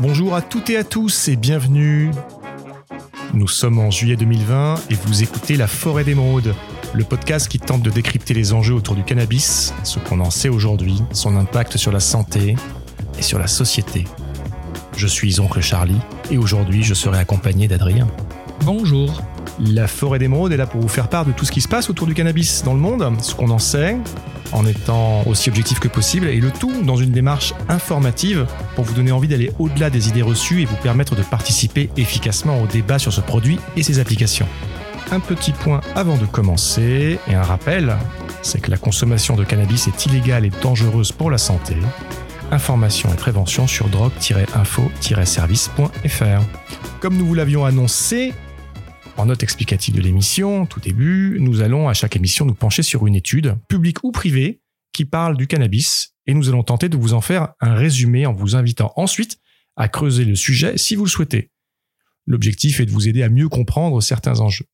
Bonjour à toutes et à tous et bienvenue. Nous sommes en juillet 2020 et vous écoutez La Forêt d'Émeraude, le podcast qui tente de décrypter les enjeux autour du cannabis, ce qu'on en sait aujourd'hui, son impact sur la santé et sur la société. Je suis Oncle Charlie et aujourd'hui je serai accompagné d'Adrien. Bonjour. La Forêt d'Émeraude est là pour vous faire part de tout ce qui se passe autour du cannabis dans le monde, ce qu'on en sait, en étant aussi objectif que possible, et le tout dans une démarche informative pour vous donner envie d'aller au-delà des idées reçues et vous permettre de participer efficacement au débat sur ce produit et ses applications. Un petit point avant de commencer, et un rappel, c'est que la consommation de cannabis est illégale et dangereuse pour la santé. Information et prévention sur drogue-info-service.fr. Comme nous vous l'avions annoncé, en note explicative de l'émission, tout début, nous allons à chaque émission nous pencher sur une étude, publique ou privée, qui parle du cannabis, et nous allons tenter de vous en faire un résumé en vous invitant ensuite à creuser le sujet si vous le souhaitez. L'objectif est de vous aider à mieux comprendre certains enjeux.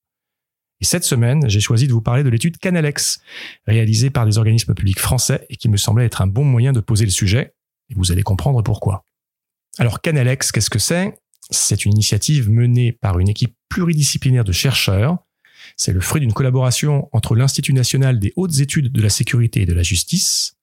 Et cette semaine, j'ai choisi de vous parler de l'étude Canalex, réalisée par des organismes publics français et qui me semblait être un bon moyen de poser le sujet, et vous allez comprendre pourquoi. Alors Canalex, qu'est-ce que c'est? C'est une initiative menée par une équipe pluridisciplinaire de chercheurs. C'est le fruit d'une collaboration entre l'Institut national des hautes études de la sécurité et de la justice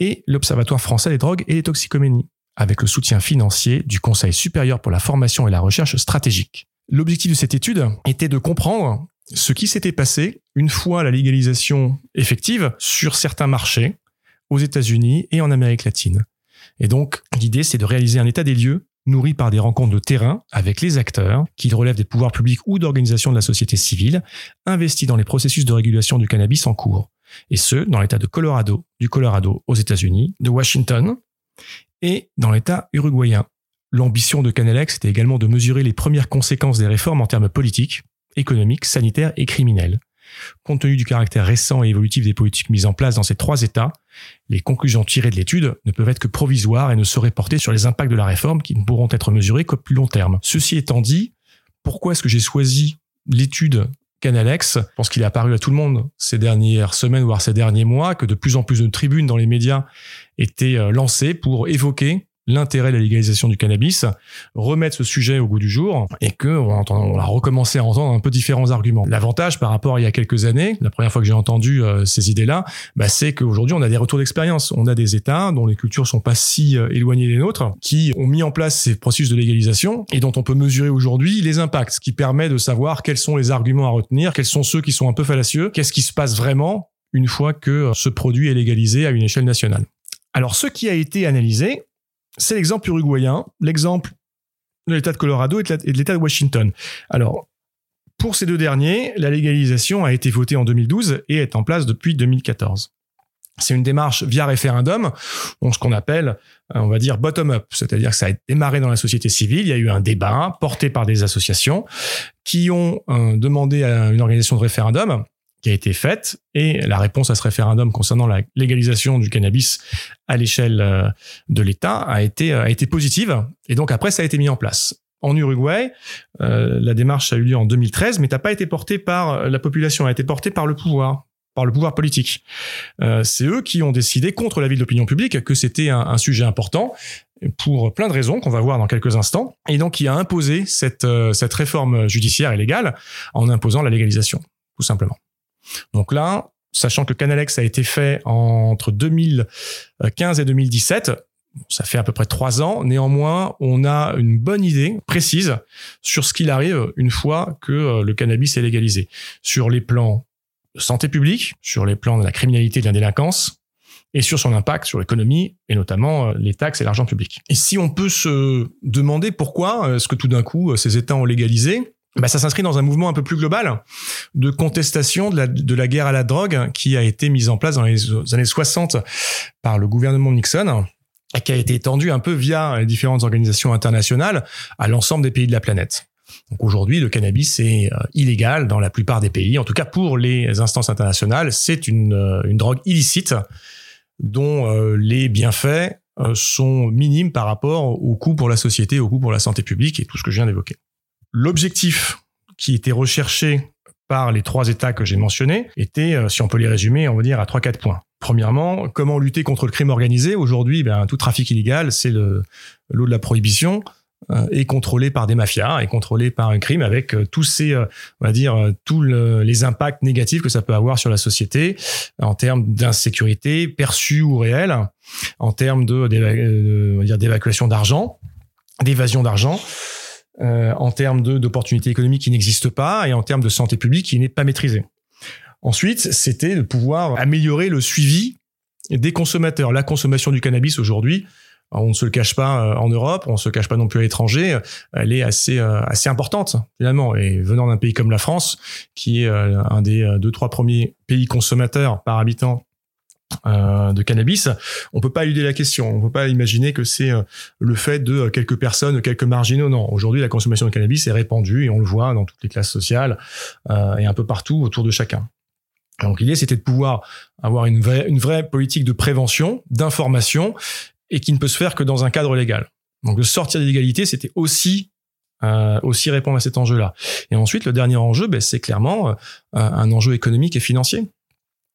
et l'Observatoire français des drogues et des toxicoménies, avec le soutien financier du Conseil supérieur pour la formation et la recherche stratégique. L'objectif de cette étude était de comprendre ce qui s'était passé une fois la légalisation effective sur certains marchés aux États-Unis et en Amérique latine. Et donc, l'idée, c'est de réaliser un état des lieux nourri par des rencontres de terrain avec les acteurs, qu'ils relèvent des pouvoirs publics ou d'organisations de la société civile, investis dans les processus de régulation du cannabis en cours. Et ce, dans l'État de Colorado, du Colorado aux États-Unis, de Washington et dans l'État uruguayen. L'ambition de Canalex était également de mesurer les premières conséquences des réformes en termes politiques, économiques, sanitaires et criminels. Compte tenu du caractère récent et évolutif des politiques mises en place dans ces trois États, les conclusions tirées de l'étude ne peuvent être que provisoires et ne sauraient porter sur les impacts de la réforme qui ne pourront être mesurés qu'au plus long terme. Ceci étant dit, pourquoi est-ce que j'ai choisi l'étude Canalex, je pense qu'il est apparu à tout le monde ces dernières semaines, voire ces derniers mois, que de plus en plus de tribunes dans les médias étaient euh, lancées pour évoquer l'intérêt de la légalisation du cannabis, remettre ce sujet au goût du jour et que on, on a recommencé à entendre un peu différents arguments. L'avantage par rapport à il y a quelques années, la première fois que j'ai entendu euh, ces idées-là, bah, c'est qu'aujourd'hui on a des retours d'expérience. On a des États dont les cultures sont pas si euh, éloignées des nôtres, qui ont mis en place ces processus de légalisation et dont on peut mesurer aujourd'hui les impacts, ce qui permet de savoir quels sont les arguments à retenir, quels sont ceux qui sont un peu fallacieux, qu'est-ce qui se passe vraiment une fois que euh, ce produit est légalisé à une échelle nationale. Alors, ce qui a été analysé, c'est l'exemple uruguayen, l'exemple de l'État de Colorado et de l'État de Washington. Alors, pour ces deux derniers, la légalisation a été votée en 2012 et est en place depuis 2014. C'est une démarche via référendum, ce qu'on appelle, euh, on va dire, bottom-up, c'est-à-dire que ça a démarré dans la société civile, il y a eu un débat porté par des associations qui ont euh, demandé à une organisation de référendum a été faite et la réponse à ce référendum concernant la légalisation du cannabis à l'échelle euh, de l'État a été, euh, a été positive et donc après ça a été mis en place. En Uruguay, euh, la démarche a eu lieu en 2013, mais n'a pas été portée par la population, a été portée par le pouvoir par le pouvoir politique. c'est eux qui ont décidé, contre l'avis de l'opinion publique, que c'était un, un, sujet important pour plein de raisons qu'on va voir dans quelques instants, et donc qui a imposé cette, cette réforme judiciaire et légale en imposant la légalisation, tout simplement. Donc là, sachant que Canalex a été fait entre 2015 et 2017, ça fait à peu près trois ans. Néanmoins, on a une bonne idée précise sur ce qu'il arrive une fois que euh, le cannabis est légalisé. Sur les plans de santé publique, sur les plans de la criminalité et de la délinquance, et sur son impact sur l'économie, et notamment euh, les taxes et l'argent public. Et si on peut se demander pourquoi est-ce que tout d'un coup ces États ont légalisé, bah, ça s'inscrit dans un mouvement un peu plus global de contestation de la, de la guerre à la drogue qui a été mise en place dans les années 60 par le gouvernement Nixon et qui a été étendu un peu via les différentes organisations internationales à l'ensemble des pays de la planète. Donc aujourd'hui, le cannabis est euh, illégal dans la plupart des pays. En tout cas, pour les instances internationales, c'est une, euh, une drogue illicite dont euh, les bienfaits sont minimes par rapport au coût pour la société, au coût pour la santé publique et tout ce que je viens d'évoquer. L'objectif qui était recherché par les trois États que j'ai mentionnés était, euh, si on peut les résumer, on va dire à trois quatre points. Premièrement, comment lutter contre le crime organisé? Aujourd'hui, ben, tout trafic illégal, c'est le l'eau de la prohibition euh, est contrôlé par des mafias, est contrôlé par un crime avec euh, tous ces, euh, on va dire, tous les impacts négatifs que ça peut avoir sur la société en termes d'insécurité perçue ou réelle, en termes de, d'évacuation d'argent, d'évasion d'argent. En termes d'opportunités économiques qui n'existent pas et en termes de santé publique qui n'est pas maîtrisée. Ensuite, c'était de pouvoir améliorer le suivi des consommateurs. La consommation du cannabis aujourd'hui, on ne se le cache pas euh, en Europe, on ne se le cache pas non plus à l'étranger, elle est assez euh, assez importante finalement. Et venant d'un pays comme la France, qui est euh, un des deux trois premiers pays consommateurs par habitant de cannabis, on peut pas éluder la question. On peut pas imaginer que c'est le fait de quelques personnes, quelques marginaux. Non, aujourd'hui la consommation de cannabis est répandue et on le voit dans toutes les classes sociales et un peu partout autour de chacun. Donc l'idée, c'était de pouvoir avoir une vraie, une vraie politique de prévention, d'information, et qui ne peut se faire que dans un cadre légal. Donc de sortir de l'égalité, c'était aussi euh, aussi répondre à cet enjeu-là. Et ensuite, le dernier enjeu, ben, c'est clairement euh, un enjeu économique et financier.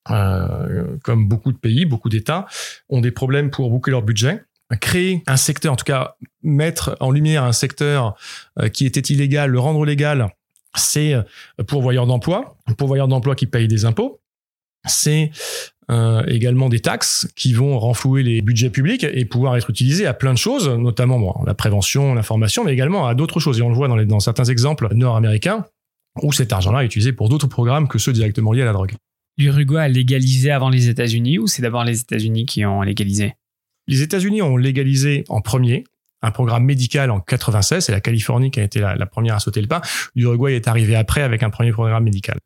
Euh, comme beaucoup de pays, beaucoup d'États ont des problèmes pour boucler leur budget. Créer un secteur, en tout cas mettre en lumière un secteur euh, qui était illégal, le rendre légal, c'est euh, pourvoyeur d'emploi, pourvoyeur d'emploi qui paye des impôts, c'est également des taxes qui vont renflouer les budgets publics et pouvoir être utilisés à plein de choses, notamment la prévention, l'information, mais également à d'autres choses. Et on le voit dans certains exemples nord-américains où cet argent-là est utilisé pour d'autres programmes que ceux directement liés à la drogue. L'Uruguay a légalisé avant les États-Unis ou c'est d'abord les États-Unis qui ont légalisé? Les États-Unis ont légalisé en premier un programme médical en 96. C'est la Californie qui a été la, première à sauter le pas. L'Uruguay est arrivé après avec un premier programme médical.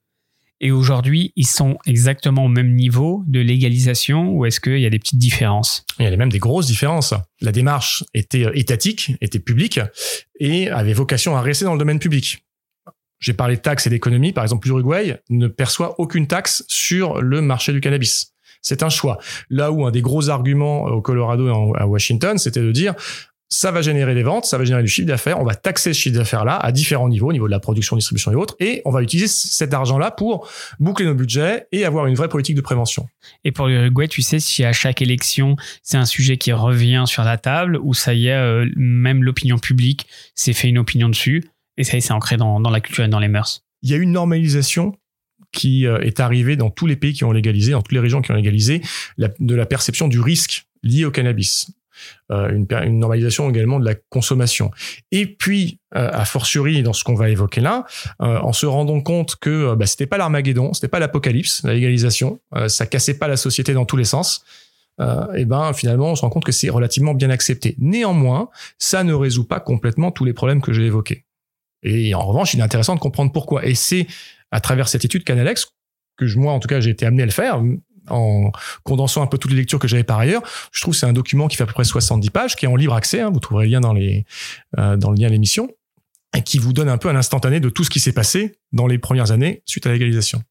Et aujourd'hui, ils sont exactement au même niveau de légalisation ou est-ce qu'il y a des petites différences? Il y a même des grosses différences. La démarche était euh, étatique, était publique et avait vocation à rester dans le domaine public. J'ai parlé de taxes et d'économie. Par exemple, l'Uruguay ne perçoit aucune taxe sur le marché du cannabis. C'est un choix. Là où un des gros arguments au Colorado et à Washington, c'était de dire ça va générer des ventes, ça va générer du chiffre d'affaires, on va taxer ce chiffre d'affaires-là à différents niveaux, au niveau de la production, distribution et autres, et on va utiliser cet argent-là pour boucler nos budgets et avoir une vraie politique de prévention. Et pour l'Uruguay, tu sais si à chaque élection, c'est un sujet qui revient sur la table, ou ça y est, euh, même l'opinion publique s'est fait une opinion dessus, et ça c'est ancré dans, la culture et dans les mœurs. Il y a une normalisation qui euh, est arrivée dans tous les pays qui ont légalisé, dans toutes les régions qui ont légalisé, de la perception du risque lié au cannabis. Euh, une, une, normalisation également de la consommation. Et puis, euh, a fortiori dans ce qu'on va évoquer là, euh, en se rendant compte que bah, c'était pas l'Armageddon, c'était pas l'apocalypse, la légalisation, ça cassait pas la société dans tous les sens. et ben finalement, on se rend compte que c'est relativement bien accepté. Néanmoins, ça ne résout pas complètement tous les problèmes que j'ai évoqués. Et en revanche, il est intéressant de comprendre pourquoi. Et c'est à travers cette étude Canalex que moi, en tout cas, j'ai été amené à le faire, en condensant un peu toutes les lectures que j'avais par ailleurs. Je trouve que c'est un document qui fait à peu près 70 pages, qui est en libre accès. Hein, vous trouverez le lien euh, dans le lien de l'émission et qui vous donne un peu un instantané de tout ce qui s'est passé dans les premières années suite à légalisation.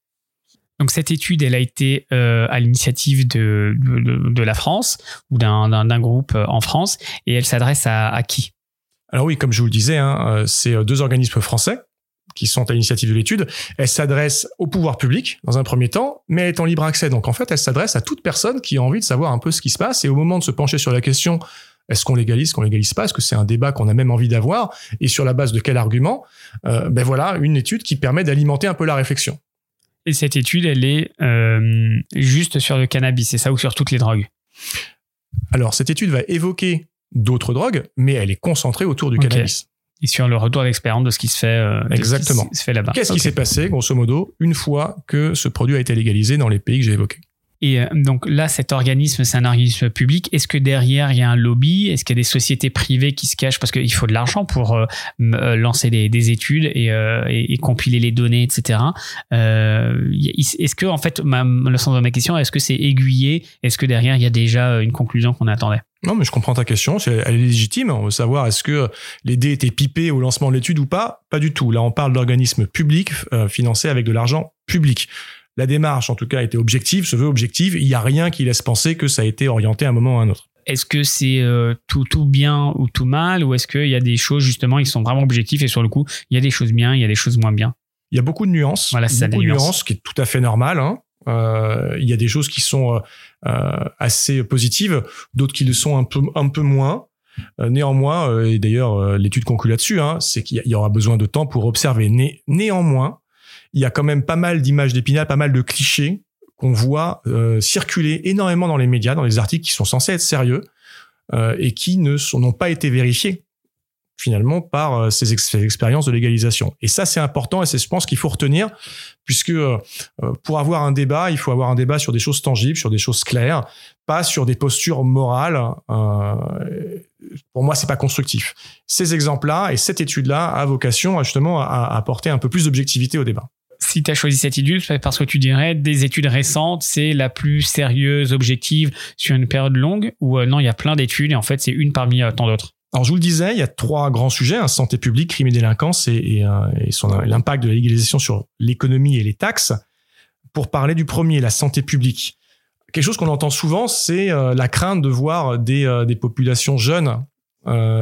Donc cette étude, elle a été euh, à l'initiative de, la France ou d'un groupe euh, en France et elle s'adresse à, à, qui? Alors oui, comme je vous le disais, hein, c'est deux organismes français qui sont à l'initiative de l'étude, elle s'adresse au pouvoir public dans un premier temps, mais elle est en libre accès. Donc en fait, elle s'adresse à toute personne qui a envie de savoir un peu ce qui se passe. Et au moment de se pencher sur la question, est-ce qu'on légalise, qu'on légalise pas Est-ce que c'est un débat qu'on a même envie d'avoir Et sur la base de quel argument euh, Ben voilà, une étude qui permet d'alimenter un peu la réflexion. Et cette étude, elle est euh, juste sur le cannabis, c'est ça, ou sur toutes les drogues? Alors cette étude va évoquer d'autres drogues, mais elle est concentrée autour du cannabis et sur le retour d'expérience de ce qui se fait, euh, Exactement. se fait là-bas. Qu'est-ce qui s'est passé, grosso modo, une fois que ce produit a été légalisé dans les pays que j'ai évoqués? Et euh, donc là, cet organisme, c'est un organisme public. Est-ce que derrière, il y a un lobby? Est-ce qu'il y a des sociétés privées qui se cachent? Parce qu'il faut de l'argent pour euh, lancer des, études et, compiler les données, etc. est-ce que, en fait, le sens de ma question, est-ce que c'est aiguillé? Est-ce que derrière, il y a déjà une conclusion qu'on attendait? Non, mais je comprends ta question. Elle est légitime. On veut savoir est-ce que les dés étaient pipés au lancement de l'étude ou pas? Pas du tout. Là, on parle d'organismes publics euh, financés avec de l'argent public. La démarche, en tout cas, était objective, se veut objective. Il n'y a rien qui laisse penser que ça a été orienté à un moment ou à un autre. Est-ce que c'est euh, tout, tout bien ou tout mal Ou est-ce qu'il y a des choses, justement, qui sont vraiment objectifs et sur le coup, il y a des choses bien, il y a des choses moins bien? Il y a beaucoup de nuances. Voilà, c'est beaucoup de nuances. nuances, qui est tout à fait normal. Hein. Euh, il y a des choses qui sont assez positives, d'autres qui le sont un peu un peu moins. néanmoins, et d'ailleurs l'étude conclut là-dessus, hein, c'est qu'il y aura besoin de temps pour observer. néanmoins, il y a quand même pas mal d'images d'épinal, pas mal de clichés qu'on voit circuler énormément dans les médias, dans les articles qui sont censés être sérieux et qui ne n'ont pas été vérifiés finalement par euh, ces, expériences de légalisation. Et ça, c'est important et c'est, je pense, qu'il faut retenir, puisque euh, euh, pour avoir un débat, il faut avoir un débat sur des choses tangibles, sur des choses claires, pas sur des postures morales. pour moi, c'est pas constructif. Ces exemples-là et cette étude-là a vocation justement à, apporter un peu plus d'objectivité au débat si tu as choisi cette étude, c'est parce que tu dirais des études récentes, c'est la plus sérieuse, objective sur une période longue, ou non, il y a plein d'études et en fait, c'est une parmi tant d'autres? Alors, je vous le disais, il y a trois grands sujets hein, santé publique, crime et délinquance, et, et, euh, et son l'impact de la légalisation sur l'économie et les taxes. Pour parler du premier, la santé publique, quelque chose qu'on entend souvent, c'est euh, la crainte de voir des, euh, des populations jeunes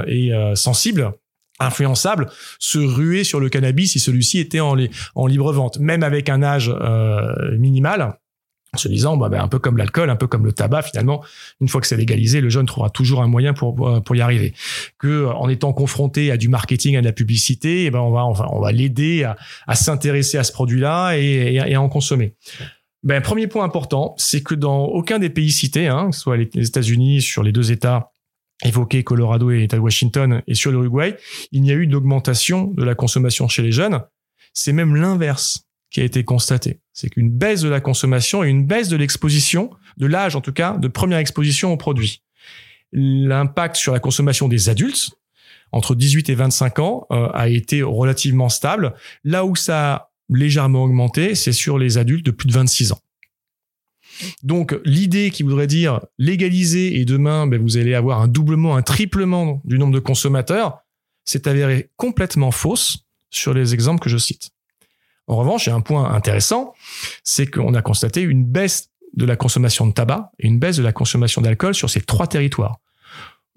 et sensibles influençables se ruer sur le cannabis si celui-ci était en, en libre vente, même avec un âge minimal en se disant bah, bah, un peu comme l'alcool, un peu comme le tabac finalement, une fois que c'est légalisé, le jeune trouvera toujours un moyen pour pour y arriver. Que en étant confronté à du marketing, à de la publicité, eh ben on va on va l'aider à, à s'intéresser à ce produit-là et, et, à en consommer. Ben premier point important, c'est que dans aucun des pays cités, hein, que ce soit les États-Unis sur les deux États évoqués, Colorado et l'État de Washington, et sur l'Uruguay, il n'y a eu d'augmentation de la consommation chez les jeunes. C'est même l'inverse qui a été constaté. C'est qu'une baisse de la consommation et une baisse de l'exposition, de l'âge en tout cas, de première exposition aux produits. L'impact sur la consommation des adultes, entre 18 et 25 ans, euh, a été relativement stable. Là où ça a légèrement augmenté, c'est sur les adultes de plus de 26 ans. Donc l'idée qui voudrait dire légaliser et demain ben, vous allez avoir un doublement, un triplement du nombre de consommateurs, c'est avéré complètement fausse sur les exemples que je cite. En revanche, il y a un point intéressant, c'est qu'on a constaté une baisse de la consommation de tabac et une baisse de la consommation d'alcool sur ces trois territoires.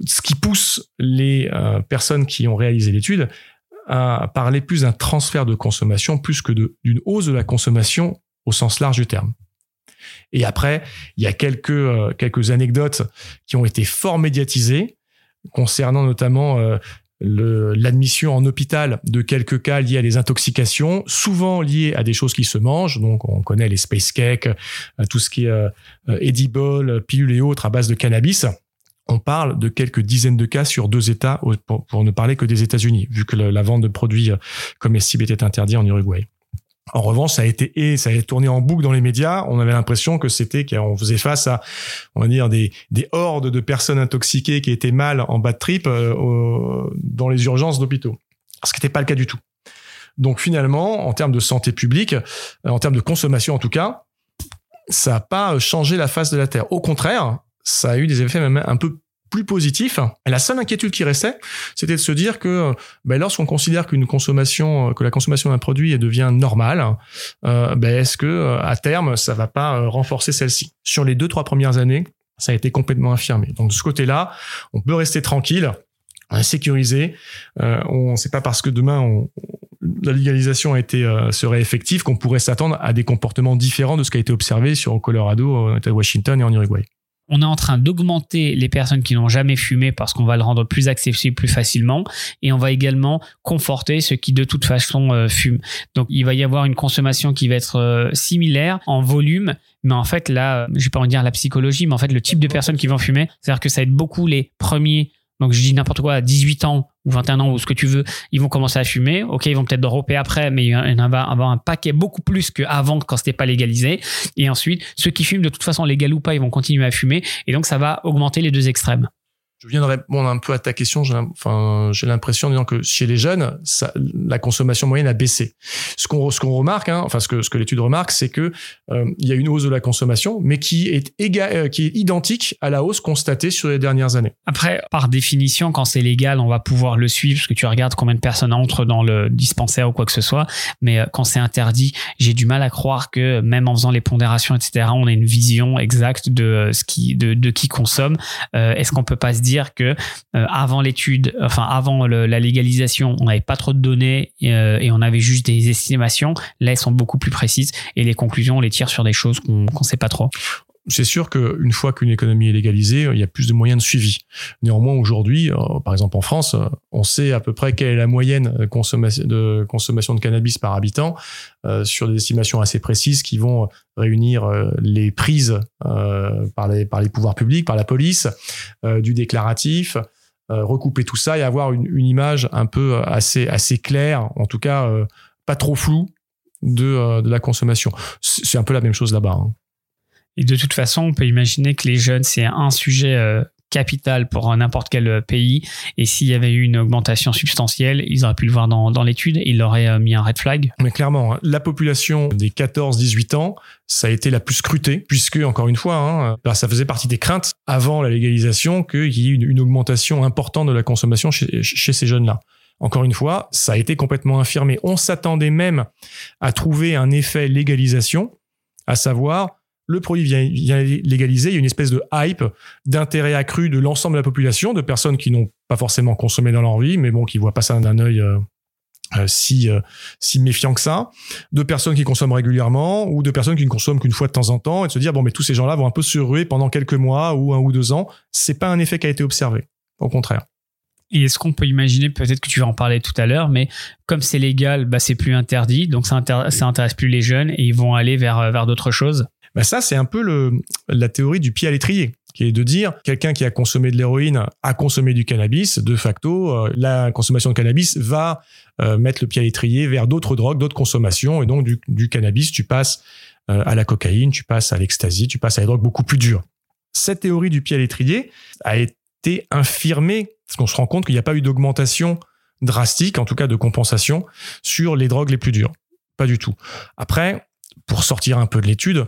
Ce qui pousse les euh, personnes qui ont réalisé l'étude à parler plus d'un transfert de consommation plus que d'une hausse de la consommation au sens large du terme. Et après, il y a quelques, euh, anecdotes qui ont été fort médiatisées concernant notamment euh, l'admission en hôpital de quelques cas liés à des intoxications, souvent liés à des choses qui se mangent. Donc, on connaît les space cakes, euh, tout ce qui est euh, euh, edible, pilules et autres à base de cannabis. On parle de quelques dizaines de cas sur deux États, pour, ne parler que des États-Unis, vu que la vente de produits comestibles était interdite en Uruguay. En revanche, ça a été et ça a tourné en boucle dans les médias. On avait l'impression que c'était qu'on faisait face à, on va dire, des, des hordes de personnes intoxiquées qui étaient mal en bas de trip euh, dans les urgences d'hôpitaux. Ce qui n'était pas le cas du tout. Donc finalement, en termes de santé publique, euh, en termes de consommation en tout cas, ça n'a pas changé la face de la Terre. Au contraire, ça a eu des effets même un peu plus positif. Et la seule inquiétude qui restait, c'était de se dire que ben, lorsqu'on considère qu'une consommation, que la consommation d'un produit devient normale, euh, ben, est-ce que euh, à terme ça va pas euh, renforcer celle-ci? Sur les deux trois premières années, ça a été complètement affirmé. Donc de ce côté-là, on peut rester tranquille, on sécurisé. Euh, on sait pas parce que demain on, la légalisation a été serait effective qu'on pourrait s'attendre à des comportements différents de ce qui a été observé sur Colorado, en Washington et en Uruguay on est en train d'augmenter les personnes qui n'ont jamais fumé parce qu'on va le rendre plus accessible plus facilement et on va également conforter ceux qui de toute façon euh, fument. Donc il va y avoir une consommation qui va être euh, similaire en volume, mais en fait là, je vais pas en dire la psychologie, mais en fait le type de personnes qui vont fumer, c'est-à-dire que ça va être beaucoup les premiers donc je dis n'importe quoi, à 18 ans ou 21 ans ou ce que tu veux, ils vont commencer à fumer. Ok, ils vont peut-être dropper après, mais il y en va avoir un paquet beaucoup plus qu'avant quand c'était pas légalisé. Et ensuite, ceux qui fument de toute façon légal ou pas, ils vont continuer à fumer. Et donc ça va augmenter les deux extrêmes je viens de répondre un peu à ta question. J'ai, l'impression en disant que chez les jeunes, la consommation moyenne a baissé. Ce qu'on, ce qu'on remarque, hein, enfin ce que ce que l'étude remarque, c'est que euh, il y a une hausse de la consommation, mais qui est égal, euh, qui est identique à la hausse constatée sur les dernières années. Après, par définition, quand c'est légal, on va pouvoir le suivre parce que tu regardes combien de personnes entrent dans le dispensaire ou quoi que ce soit. Mais euh, quand c'est interdit, j'ai du mal à croire que même en faisant les pondérations, etc., on a une vision exacte de ce qui, de, de qui consomme. est-ce qu'on peut pas se dire que euh, avant l'étude, enfin avant la légalisation, on n'avait pas trop de données euh, et on avait juste des estimations. Là, elles sont beaucoup plus précises et les conclusions, on les tire sur des choses qu'on ne sait pas trop. C'est sûr qu'une fois qu'une économie est légalisée, il y a plus de moyens de suivi. Néanmoins, aujourd'hui, euh, par exemple en France, euh, on sait à peu près quelle est la moyenne de consommation de, cannabis par habitant euh, sur des estimations assez précises qui vont réunir les prises par, les, pouvoirs publics, par la police, du déclaratif, recouper tout ça et avoir une, image un peu assez, assez claire, en tout cas pas trop floue de, de la consommation. C'est un peu la même chose là-bas. Hein. Et de toute façon, on peut imaginer que les jeunes, c'est un sujet euh, capital pour n'importe quel euh, pays. Et s'il y avait eu une augmentation substantielle, ils auraient pu le voir dans, dans l'étude, ils auraient euh, mis un red flag. Mais clairement, hein, la population des 14-18 ans, ça a été la plus scrutée, puisque, encore une fois, hein, bah, ça faisait partie des craintes avant la légalisation qu'il y ait une, une, augmentation importante de la consommation chez, chez ces jeunes-là. Encore une fois, ça a été complètement infirmé. On s'attendait même à trouver un effet légalisation, à savoir le produit vient, légaliser, il y a une espèce de hype, d'intérêt accru de l'ensemble de la population, de personnes qui n'ont pas forcément consommé dans leur vie, mais bon, qui voient pas ça d'un œil euh, euh, si, euh, si méfiant que ça, de personnes qui consomment régulièrement ou de personnes qui ne consomment qu'une fois de temps en temps et de se dire bon mais tous ces gens-là vont un peu se ruer pendant quelques mois ou un ou deux ans. C'est pas un effet qui a été observé. Au contraire. Et est-ce qu'on peut imaginer, peut-être que tu vas en parler tout à l'heure, mais comme c'est légal, bah, c'est plus interdit, donc ça, ça intéresse plus les jeunes et ils vont aller vers, vers d'autres choses bah ça, c'est un peu la théorie du pied à l'étrier qui est de dire quelqu'un qui a consommé de l'héroïne a consommé du cannabis, de facto, euh, la consommation de cannabis va euh, mettre le pied à l'étrier vers d'autres drogues, d'autres consommations, et donc du, cannabis, tu passes euh, à la cocaïne, tu passes à l'ecstasy, tu passes à des drogues beaucoup plus dures. Cette théorie du pied à l'étrier a été infirmée, parce qu'on se rend compte qu'il n'y a pas eu d'augmentation drastique, en tout cas de compensation, sur les drogues les plus dures. Pas du tout. Après, pour sortir un peu de l'étude,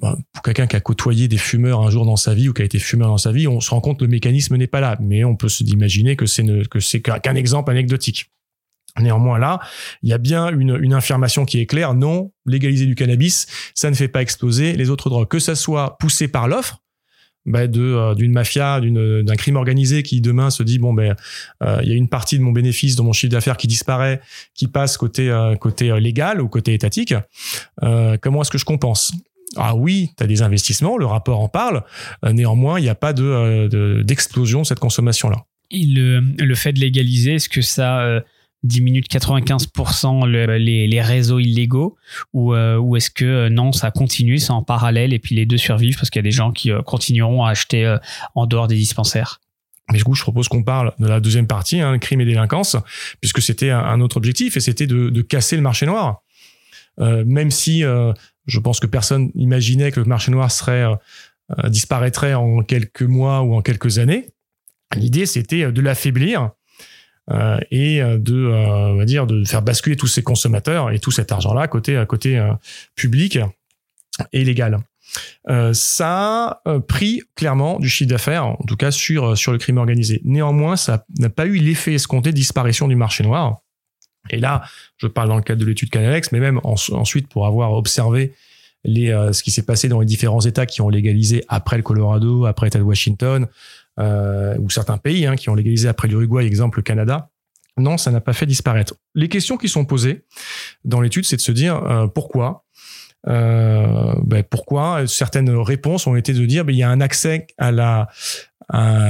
pour quelqu'un qui a côtoyé des fumeurs un jour dans sa vie ou qui a été fumeur dans sa vie, on se rend compte que le mécanisme n'est pas là. Mais on peut se imaginer que c'est que c'est qu'un exemple anecdotique. Néanmoins, là, il y a bien une, une affirmation qui est claire. Non, légaliser du cannabis, ça ne fait pas exploser les autres drogues. Que ça soit poussé par l'offre, bah euh, d'une mafia, d'un crime organisé qui demain se dit bon ben euh, il y a une partie de mon bénéfice, de mon chiffre d'affaires qui disparaît, qui passe côté euh, côté légal ou côté étatique. comment est-ce que je compense? Ah oui, tu as des investissements, le rapport en parle. Euh, néanmoins, il n'y a pas euh, de, d'explosion de, cette consommation-là. Et le, le, fait de légaliser, est-ce que ça euh, diminue de 95% les, les, réseaux illégaux ou, ou est-ce que non, ça continue, c'est en parallèle et puis les deux survivent parce qu'il y a des gens qui continueront à acheter en dehors des dispensaires? Mais du coup, je propose qu'on parle de la deuxième partie, hein, crime et délinquance, puisque c'était un autre objectif et c'était de, de, casser le marché noir. Euh, même si je pense que personne imaginait que le marché noir euh, euh, disparaîtrait en quelques mois ou en quelques années. L'idée, c'était de l'affaiblir euh, et de, on va dire, de faire basculer tous ces consommateurs et tout cet argent-là côté côté public et légal. ça a pris clairement du chiffre d'affaires, en tout cas sur sur le crime organisé. Néanmoins, ça n'a pas eu l'effet escompté de disparition du marché noir. Et là, je parle dans le cadre de l'étude Canalex, mais même ensuite pour avoir observé les, euh, ce qui s'est passé dans les différents États qui ont légalisé après le Colorado, après l'État de Washington, euh, ou certains pays hein, qui ont légalisé après l'Uruguay, exemple le Canada. Non, ça n'a pas fait disparaître. Les questions qui sont posées dans l'étude, c'est de se dire euh, pourquoi. Euh, ben pourquoi certaines réponses ont été de dire ben, il y a un accès à la,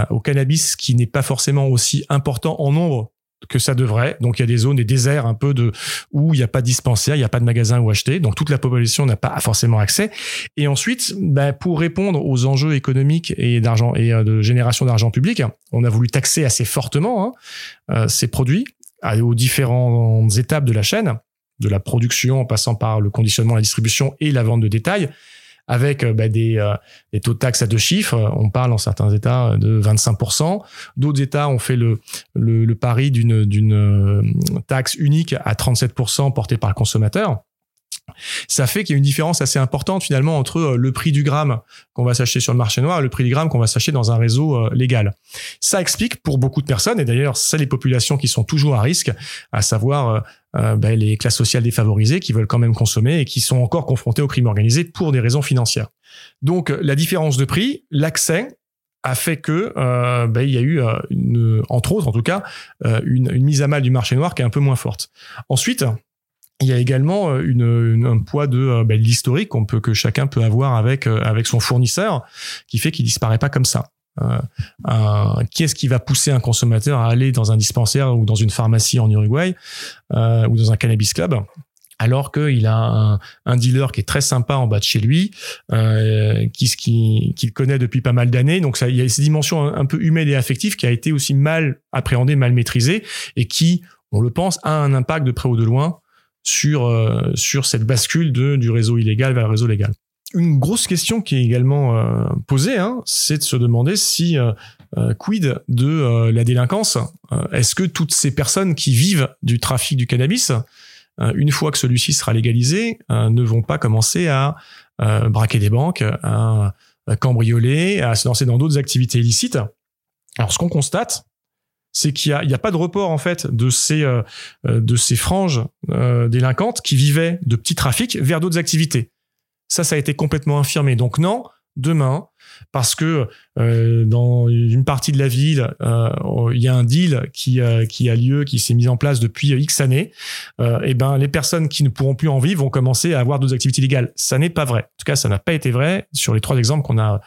au cannabis qui n'est pas forcément aussi important en nombre que ça devrait. Donc il y a des zones, des déserts un peu de où il n'y a pas de dispensaire, il n'y a pas de magasin où acheter. Donc toute la population n'a pas forcément accès. Et ensuite, ben, pour répondre aux enjeux économiques et d'argent et euh, de génération d'argent public, on a voulu taxer assez fortement hein, euh, ces produits aux différentes étapes de la chaîne, de la production en passant par le conditionnement, la distribution et la vente de détail avec euh, bah, des, euh, des, taux de taxes à deux chiffres. On parle en certains États de 25%. D'autres États ont fait le, le, pari d'une, d'une euh, taxe unique à 37% portée par le consommateur ça fait qu'il y a une différence assez importante finalement entre euh, le prix du gramme qu'on va s'acheter sur le marché noir et le prix du gramme qu'on va s'acheter dans un réseau euh, légal. Ça explique pour beaucoup de personnes, et d'ailleurs c'est les populations qui sont toujours à risque, à savoir euh, ben, les classes sociales défavorisées qui veulent quand même consommer et qui sont encore confrontées au crime organisé pour des raisons financières. Donc la différence de prix, l'accès a fait que ben, il y a eu une, entre autres en tout cas une, une mise à mal du marché noir qui est un peu moins forte. Ensuite, il y a également une, un poids de ben, l'historique qu'on peut que chacun peut avoir avec avec son fournisseur qui fait qu'il disparaît pas comme ça. Euh, qui est-ce qui va pousser un consommateur à aller dans un dispensaire ou dans une pharmacie en Uruguay euh, ou dans un cannabis club alors qu'il a un, un, dealer qui est très sympa en bas de chez lui, euh, qui qu'il qui connaît depuis pas mal d'années. Donc ça, il y a cette dimension un, un, peu humaine et affective qui a été aussi mal appréhendée, mal maîtrisée, et qui, on le pense, a un impact de près ou de loin sur euh, sur cette bascule de, du réseau illégal vers le réseau légal. Une grosse question qui est également euh, posée, hein, c'est de se demander si euh, euh, quid de la délinquance? Est-ce que toutes ces personnes qui vivent du trafic du cannabis, une fois que celui-ci sera légalisé, ne vont pas commencer à braquer des banques, à, cambrioler, à se lancer dans d'autres activités illicites? Alors, ce qu'on constate, c'est qu'il n'y a, a, pas de report en fait de ces de ces franges délinquantes qui vivaient de petits trafics vers d'autres activités. Ça, ça a été complètement infirmé. Donc non, demain, parce que euh, dans une partie de la ville, euh, il y a un deal qui, euh, qui a lieu, qui s'est mis en place depuis X années, et ben les personnes qui ne pourront plus en vivre vont commencer à avoir d'autres activités légales. Ça n'est pas vrai. En tout cas, ça n'a pas été vrai sur les trois exemples qu'on a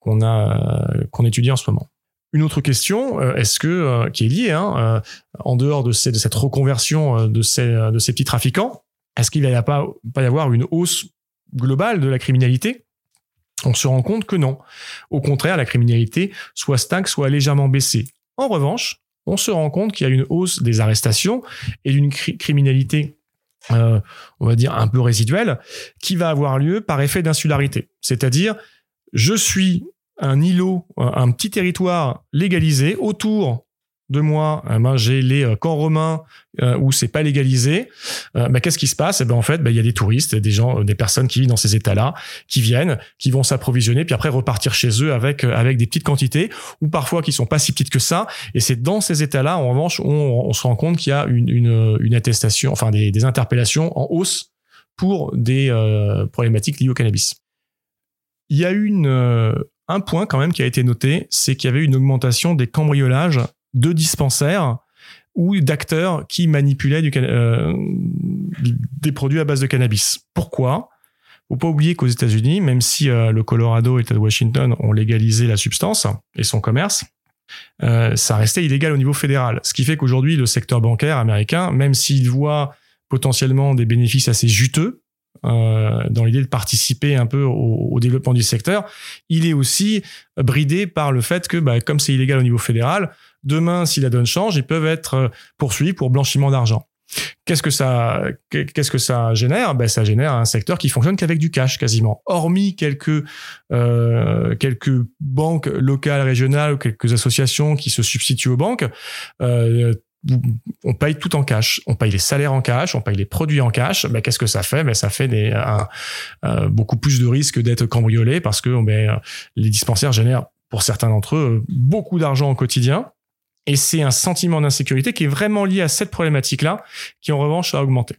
qu'on a qu'on étudie en ce moment. Une autre question, est-ce que qui est liée, hein, en dehors de, cette reconversion de ces petits trafiquants, est-ce qu'il va pas, pas y avoir une hausse globale de la criminalité, on se rend compte que non. Au contraire, la criminalité soit stagne, soit légèrement baissée. En revanche, on se rend compte qu'il y a une hausse des arrestations et d'une criminalité, euh, on va dire, un peu résiduelle, qui va avoir lieu par effet d'insularité. C'est-à-dire, je suis un îlot, un petit territoire légalisé autour de moi, eh ben, j'ai les euh, camps romains euh, où c'est pas légalisé. Euh, ben, qu'est-ce qui se passe? Eh ben, En fait, ben, il y a des touristes, des gens, des personnes qui vivent dans ces états-là, qui viennent, qui vont s'approvisionner, puis après repartir chez eux avec avec des petites quantités, ou parfois qui sont pas si petites que ça. Et c'est dans ces états-là, en revanche, on, se rend compte qu'il y a une, une, attestation, enfin des, des, interpellations en hausse pour des problématiques liées au cannabis. Il y a une un point quand même qui a été noté, c'est qu'il y avait une augmentation des cambriolages de dispensaires ou d'acteurs qui manipulaient du, euh, des produits à base de cannabis. Pourquoi? Faut pas oublier qu'aux États-Unis, même si euh, le Colorado et l'État de Washington ont légalisé la substance et son commerce, euh, ça restait illégal au niveau fédéral. Ce qui fait qu'aujourd'hui, le secteur bancaire américain, même s'il voit potentiellement des bénéfices assez juteux dans l'idée de participer un peu au, développement du secteur, il est aussi bridé par le fait que, bah, comme c'est illégal au niveau fédéral, Demain, si la donne change, ils peuvent être euh, poursuivis pour blanchiment d'argent. Qu'est-ce que ça, génère? Ben, ça génère un secteur qui fonctionne qu'avec du cash quasiment. Hormis quelques euh, quelques banques locales, régionales ou quelques associations qui se substituent aux banques, euh, on paye tout en cash. On paye les salaires en cash, on paye les produits en cash. Ben, qu'est-ce que ça fait? Ben, Ça fait euh, beaucoup plus de risques d'être cambriolé parce que ben, les dispensaires génèrent, pour certains d'entre eux, beaucoup d'argent au quotidien. Et c'est un sentiment d'insécurité qui est vraiment lié à cette problématique-là, qui en revanche a augmenté.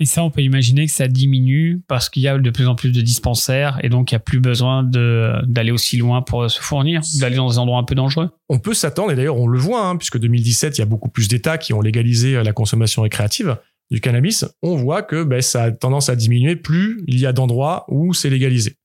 Et ça, on peut imaginer que ça diminue parce qu'il y a de plus en plus de dispensaires et donc il n'y a plus besoin d'aller aussi loin pour se fournir, d'aller dans des endroits un peu dangereux. On peut s'attendre, et d'ailleurs on le voit, hein, puisque 2017, il y a beaucoup plus d'États qui ont légalisé la consommation récréative du cannabis. On voit que ben, ça a tendance à diminuer plus il y a d'endroits où c'est légalisé.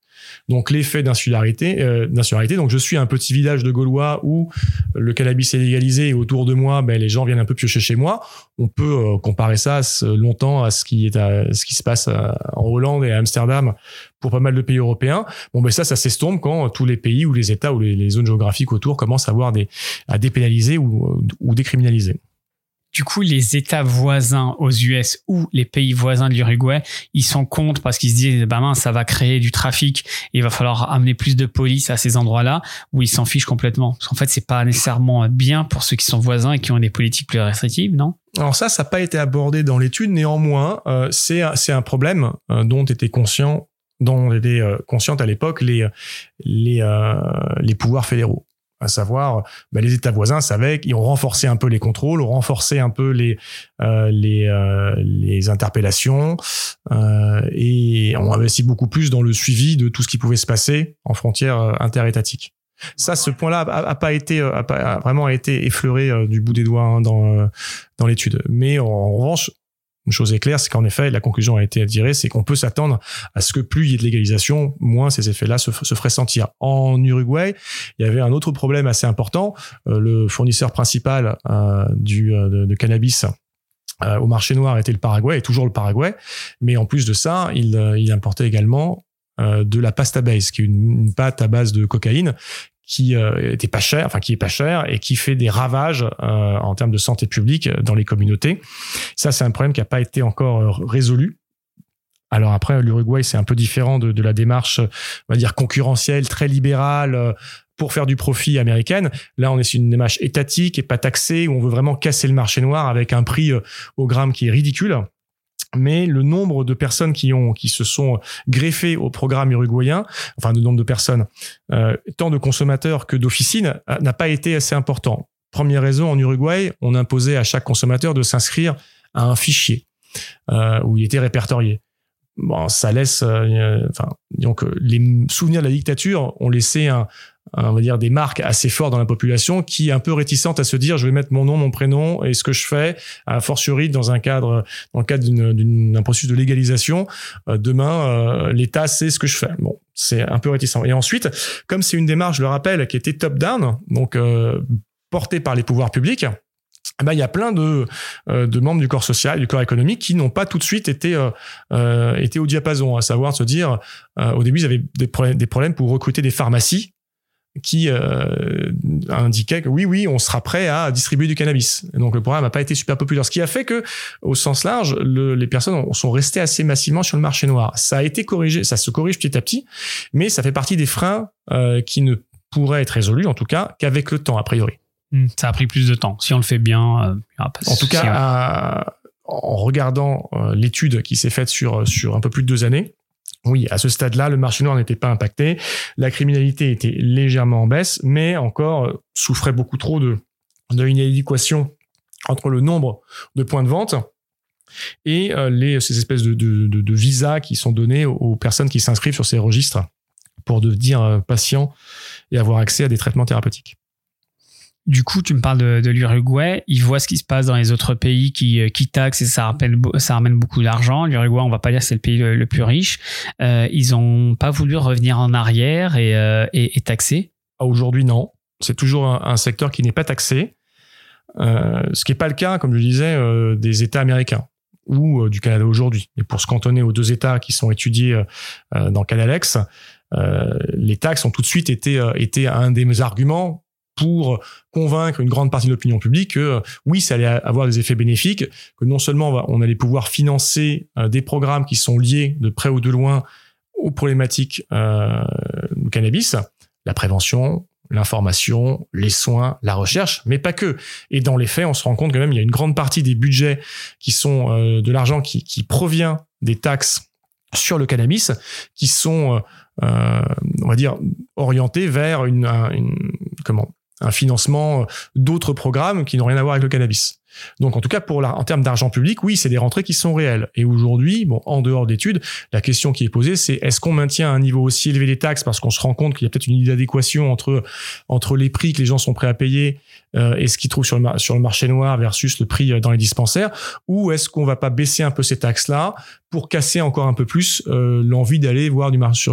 Donc l'effet d'insularité, euh, d'insularité. Donc je suis un petit village de Gaulois où le cannabis est légalisé et autour de moi, ben, les gens viennent un peu piocher chez moi. On peut euh, comparer ça longtemps à ce qui est à, ce qui se passe euh, en Hollande et à Amsterdam pour pas mal de pays européens. Bon, ben ça, ça s'estompe quand tous les pays ou les États ou les, zones géographiques autour commencent à avoir des à dépénaliser ou, ou décriminaliser du coup, les États voisins aux US ou les pays voisins de l'Uruguay, ils sont contre parce qu'ils se disent, bah mince, ça va créer du trafic et il va falloir amener plus de police à ces endroits-là, où ils s'en fichent complètement. Parce qu'en fait, c'est pas nécessairement bien pour ceux qui sont voisins et qui ont des politiques plus restrictives, non? Alors ça, ça n'a pas été abordé dans l'étude. Néanmoins, euh, c'est c'est un problème euh, dont étaient conscients, dont étaient euh, conscientes à l'époque les les les pouvoirs fédéraux à savoir bah, les États voisins savaient qu'ils ont renforcé un peu les contrôles, ont renforcé un peu les euh, les, euh, les interpellations euh, et ont investi beaucoup plus dans le suivi de tout ce qui pouvait se passer en frontière euh, interétatique. Ça, ce point-là a, pas été a, pas, vraiment été effleuré du bout des doigts hein, dans dans l'étude. Mais en, revanche, une chose est claire, c'est qu'en effet, la conclusion a été tirée, c'est qu'on peut s'attendre à ce que plus il y ait de légalisation, moins ces effets-là se, se feraient sentir. En Uruguay, il y avait un autre problème assez important. le fournisseur principal du, de, de cannabis au marché noir était le Paraguay et toujours le Paraguay. Mais en plus de ça, il, importait également euh, de la pasta base, qui est une, pâte à base de cocaïne qui euh, était pas cher, enfin qui est pas cher et qui fait des ravages euh, en termes de santé publique dans les communautés. Ça, c'est un problème qui n'a pas été encore résolu. Alors après, l'Uruguay, c'est un peu différent de, de, la démarche, on va dire concurrentielle, très libérale pour faire du profit américaine. Là, on est sur une démarche étatique et pas taxée où on veut vraiment casser le marché noir avec un prix au gramme qui est ridicule mais le nombre de personnes qui ont qui se sont greffées au programme uruguayen, enfin le nombre de personnes, euh, tant de consommateurs que d'officines, euh, n'a pas été assez important. Première raison, en Uruguay, on imposait à chaque consommateur de s'inscrire à un fichier euh, où il était répertorié. Bon, ça laisse, enfin, donc les souvenirs de la dictature ont laissé un, on va dire des marques assez fortes dans la population qui est un peu réticente à se dire je vais mettre mon nom mon prénom et ce que je fais à fortiori dans un cadre dans le cadre d'un processus de légalisation euh, demain euh, l'État sait ce que je fais. Bon c'est un peu réticent. Et ensuite comme c'est une démarche je le rappelle qui était top down donc euh, portée par les pouvoirs publics eh ben, il y a plein de, de membres du corps social, du corps économique qui n'ont pas tout de suite été, euh, été au diapason, à savoir se dire, au début, ils avaient des problèmes, des problèmes pour recruter des pharmacies qui euh, indiquait que oui, oui, on sera prêt à distribuer du cannabis. donc le programme n'a pas été super populaire, ce qui a fait que, au sens large, le, les personnes sont restées assez massivement sur le marché noir. Ça a été corrigé, ça se corrige petit à petit, mais ça fait partie des freins euh, qui ne pourraient être résolus, en tout cas, qu'avec le temps, a priori. Hmm, ça a pris plus de temps. Si on le fait bien, euh, en tout cas, en regardant euh, l'étude qui s'est faite sur sur un peu plus de deux années, oui, à ce stade-là, le marché noir n'était pas impacté. La criminalité était légèrement en baisse, mais encore euh, souffrait beaucoup trop de, de entre le nombre de points de vente et euh, ces espèces de, visas qui sont donnés aux, personnes qui s'inscrivent sur ces registres pour devenir euh, patients et avoir accès à des traitements thérapeutiques. Du coup, tu me parles de, l'Uruguay. Ils voient ce qui se passe dans les autres pays qui, euh, qui taxent et ça, rappelle, ça ramène beaucoup d'argent. L'Uruguay, on va pas dire que c'est le pays le, plus riche. Euh, ils ont pas voulu revenir en arrière et, euh, et, taxer. Aujourd'hui, non. C'est toujours un, secteur qui n'est pas taxé. Ce qui n'est pas le cas, comme je disais, euh, des États américains ou du Canada aujourd'hui. Et pour se cantonner aux deux États qui sont étudiés dans Canalex, les taxes ont tout de suite été, été un des arguments pour convaincre une grande partie de l'opinion publique que euh, oui, ça allait avoir des effets bénéfiques, que non seulement on allait pouvoir financer euh, des programmes qui sont liés de près ou de loin aux problématiques euh, du cannabis, la prévention, l'information, les soins, la recherche, mais pas que. Et dans les faits, on se rend compte que même il y a une grande partie des budgets qui sont de l'argent qui, provient des taxes sur le cannabis, qui sont, on va dire, orientés vers une, une comment un financement d'autres programmes qui n'ont rien à voir avec le cannabis. Donc en tout cas pour la, en termes d'argent public, oui, c'est des rentrées qui sont réelles. Et aujourd'hui, bon, en dehors d'études, la question qui est posée, c'est est-ce qu'on maintient un niveau aussi élevé des taxes? Parce qu'on se rend compte qu'il y a peut-être une d'adéquation entre entre les prix que les gens sont prêts à payer euh, et ce qu'ils trouvent sur le marché noir versus le prix euh, dans les dispensaires, ou est-ce qu'on va pas baisser un peu ces taxes-là pour casser encore un peu plus euh, l'envie d'aller voir du marché,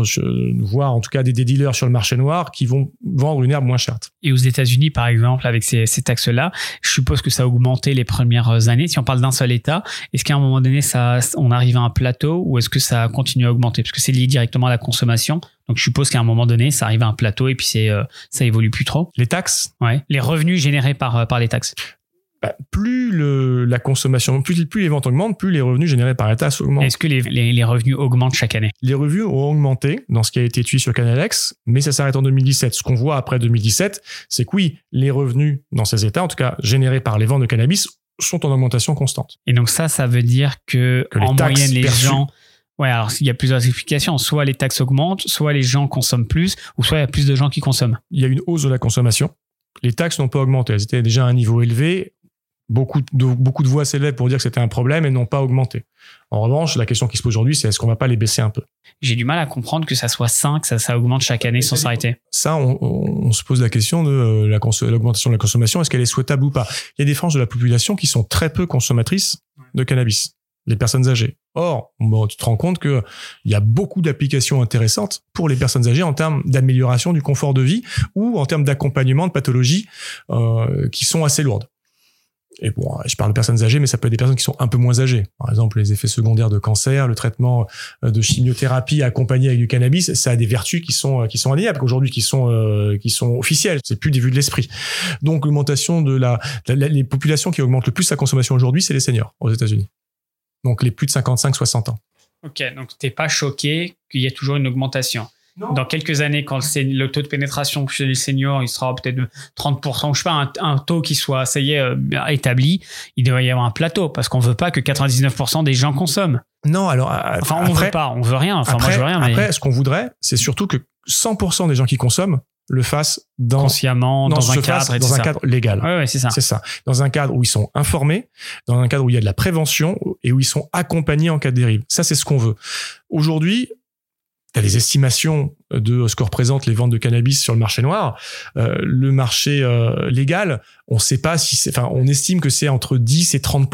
voir en tout cas des, des, sur le marché noir qui vont vendre une herbe moins chère? Et aux États-Unis, par exemple, avec ces, ces taxes-là, je suppose que ça a augmenté les premières années. Si on parle d'un seul État, est-ce qu'à un moment donné, ça, on arrive à un plateau ou est-ce que ça continue à augmenter? Parce que c'est lié directement à la consommation. Donc je suppose qu'à un moment donné, ça arrive à un plateau et puis c'est, euh, ça évolue plus trop. Les taxes Ouais. Les revenus générés par, euh, par les taxes. Bah, plus le, la consommation, plus, plus les ventes augmentent, plus les revenus générés par l'État augmentent. Est-ce que les, les, revenus augmentent chaque année? Les revenus ont augmenté dans ce qui a été étudié sur Canalex, mais ça s'arrête en 2017. Ce qu'on voit après 2017, c'est que oui, les revenus dans ces États, en tout cas générés par les ventes de cannabis, sont en augmentation constante. Et donc ça, ça veut dire que, en moyenne, les gens... Ouais, alors il y a plusieurs explications. Soit les taxes augmentent, soit les gens consomment plus, ou soit il y a plus de gens qui consomment. Il y a une hausse de la consommation. Les taxes n'ont pas augmenté. Elles étaient déjà à un niveau élevé beaucoup de, beaucoup de voix s'élèvent pour dire que c'était un problème et n'ont pas augmenté. En revanche, la question qui se pose aujourd'hui, c'est est-ce qu'on va pas les baisser un peu? J'ai du mal à comprendre que ça soit 5, ça, ça augmente chaque année sans s'arrêter. Ça, on, on, se pose la question de euh, l'augmentation de la consommation, est-ce qu'elle est souhaitable ou pas? Il y a des franges de la population qui sont très peu consommatrices de cannabis. Les personnes âgées. Or, bon, tu te rends compte qu'il y a beaucoup d'applications intéressantes pour les personnes âgées en termes d'amélioration du confort de vie ou en termes d'accompagnement de pathologies euh, qui sont assez lourdes. Et bon, je parle de personnes âgées, mais ça peut être des personnes qui sont un peu moins âgées. Par exemple, les effets secondaires de cancer, le traitement euh, de chimiothérapie accompagné avec du cannabis, ça a des vertus qui sont qui sont indéniables, aujourd'hui qui sont euh, qui sont officielles. C'est plus des vues de l'esprit. Donc, l'augmentation de la, les populations qui augmentent le plus sa consommation aujourd'hui, c'est les seniors aux États-Unis. Donc, les plus de 55-60 ans. Ok, donc t'es pas choqué qu'il y ait toujours une augmentation. Dans quelques années, quand le taux de pénétration chez les seniors, il sera peut-être de 30%, je sais pas, un, taux qui soit, ça y est, euh, établi, il devrait y avoir un plateau parce qu'on veut pas que 99% des gens consomment. Non, alors. Euh, enfin, on veut pas, on veut rien. Enfin, moi, je veux rien. Après, ce qu'on voudrait, c'est surtout que 100% des gens qui consomment le fassent dans, consciemment, dans, un cadre, dans un cadre légal. Ouais, ouais c'est ça. C'est ça. Dans un cadre où ils sont informés, dans un cadre où il y a de la prévention et où ils sont accompagnés en cas de dérive. Ça, c'est ce qu'on veut. Aujourd'hui, tu as les estimations de ce que représentent les ventes de cannabis sur le marché noir. Euh, le marché euh, légal, on sait pas si c'est, enfin, on estime que c'est entre 10 et 30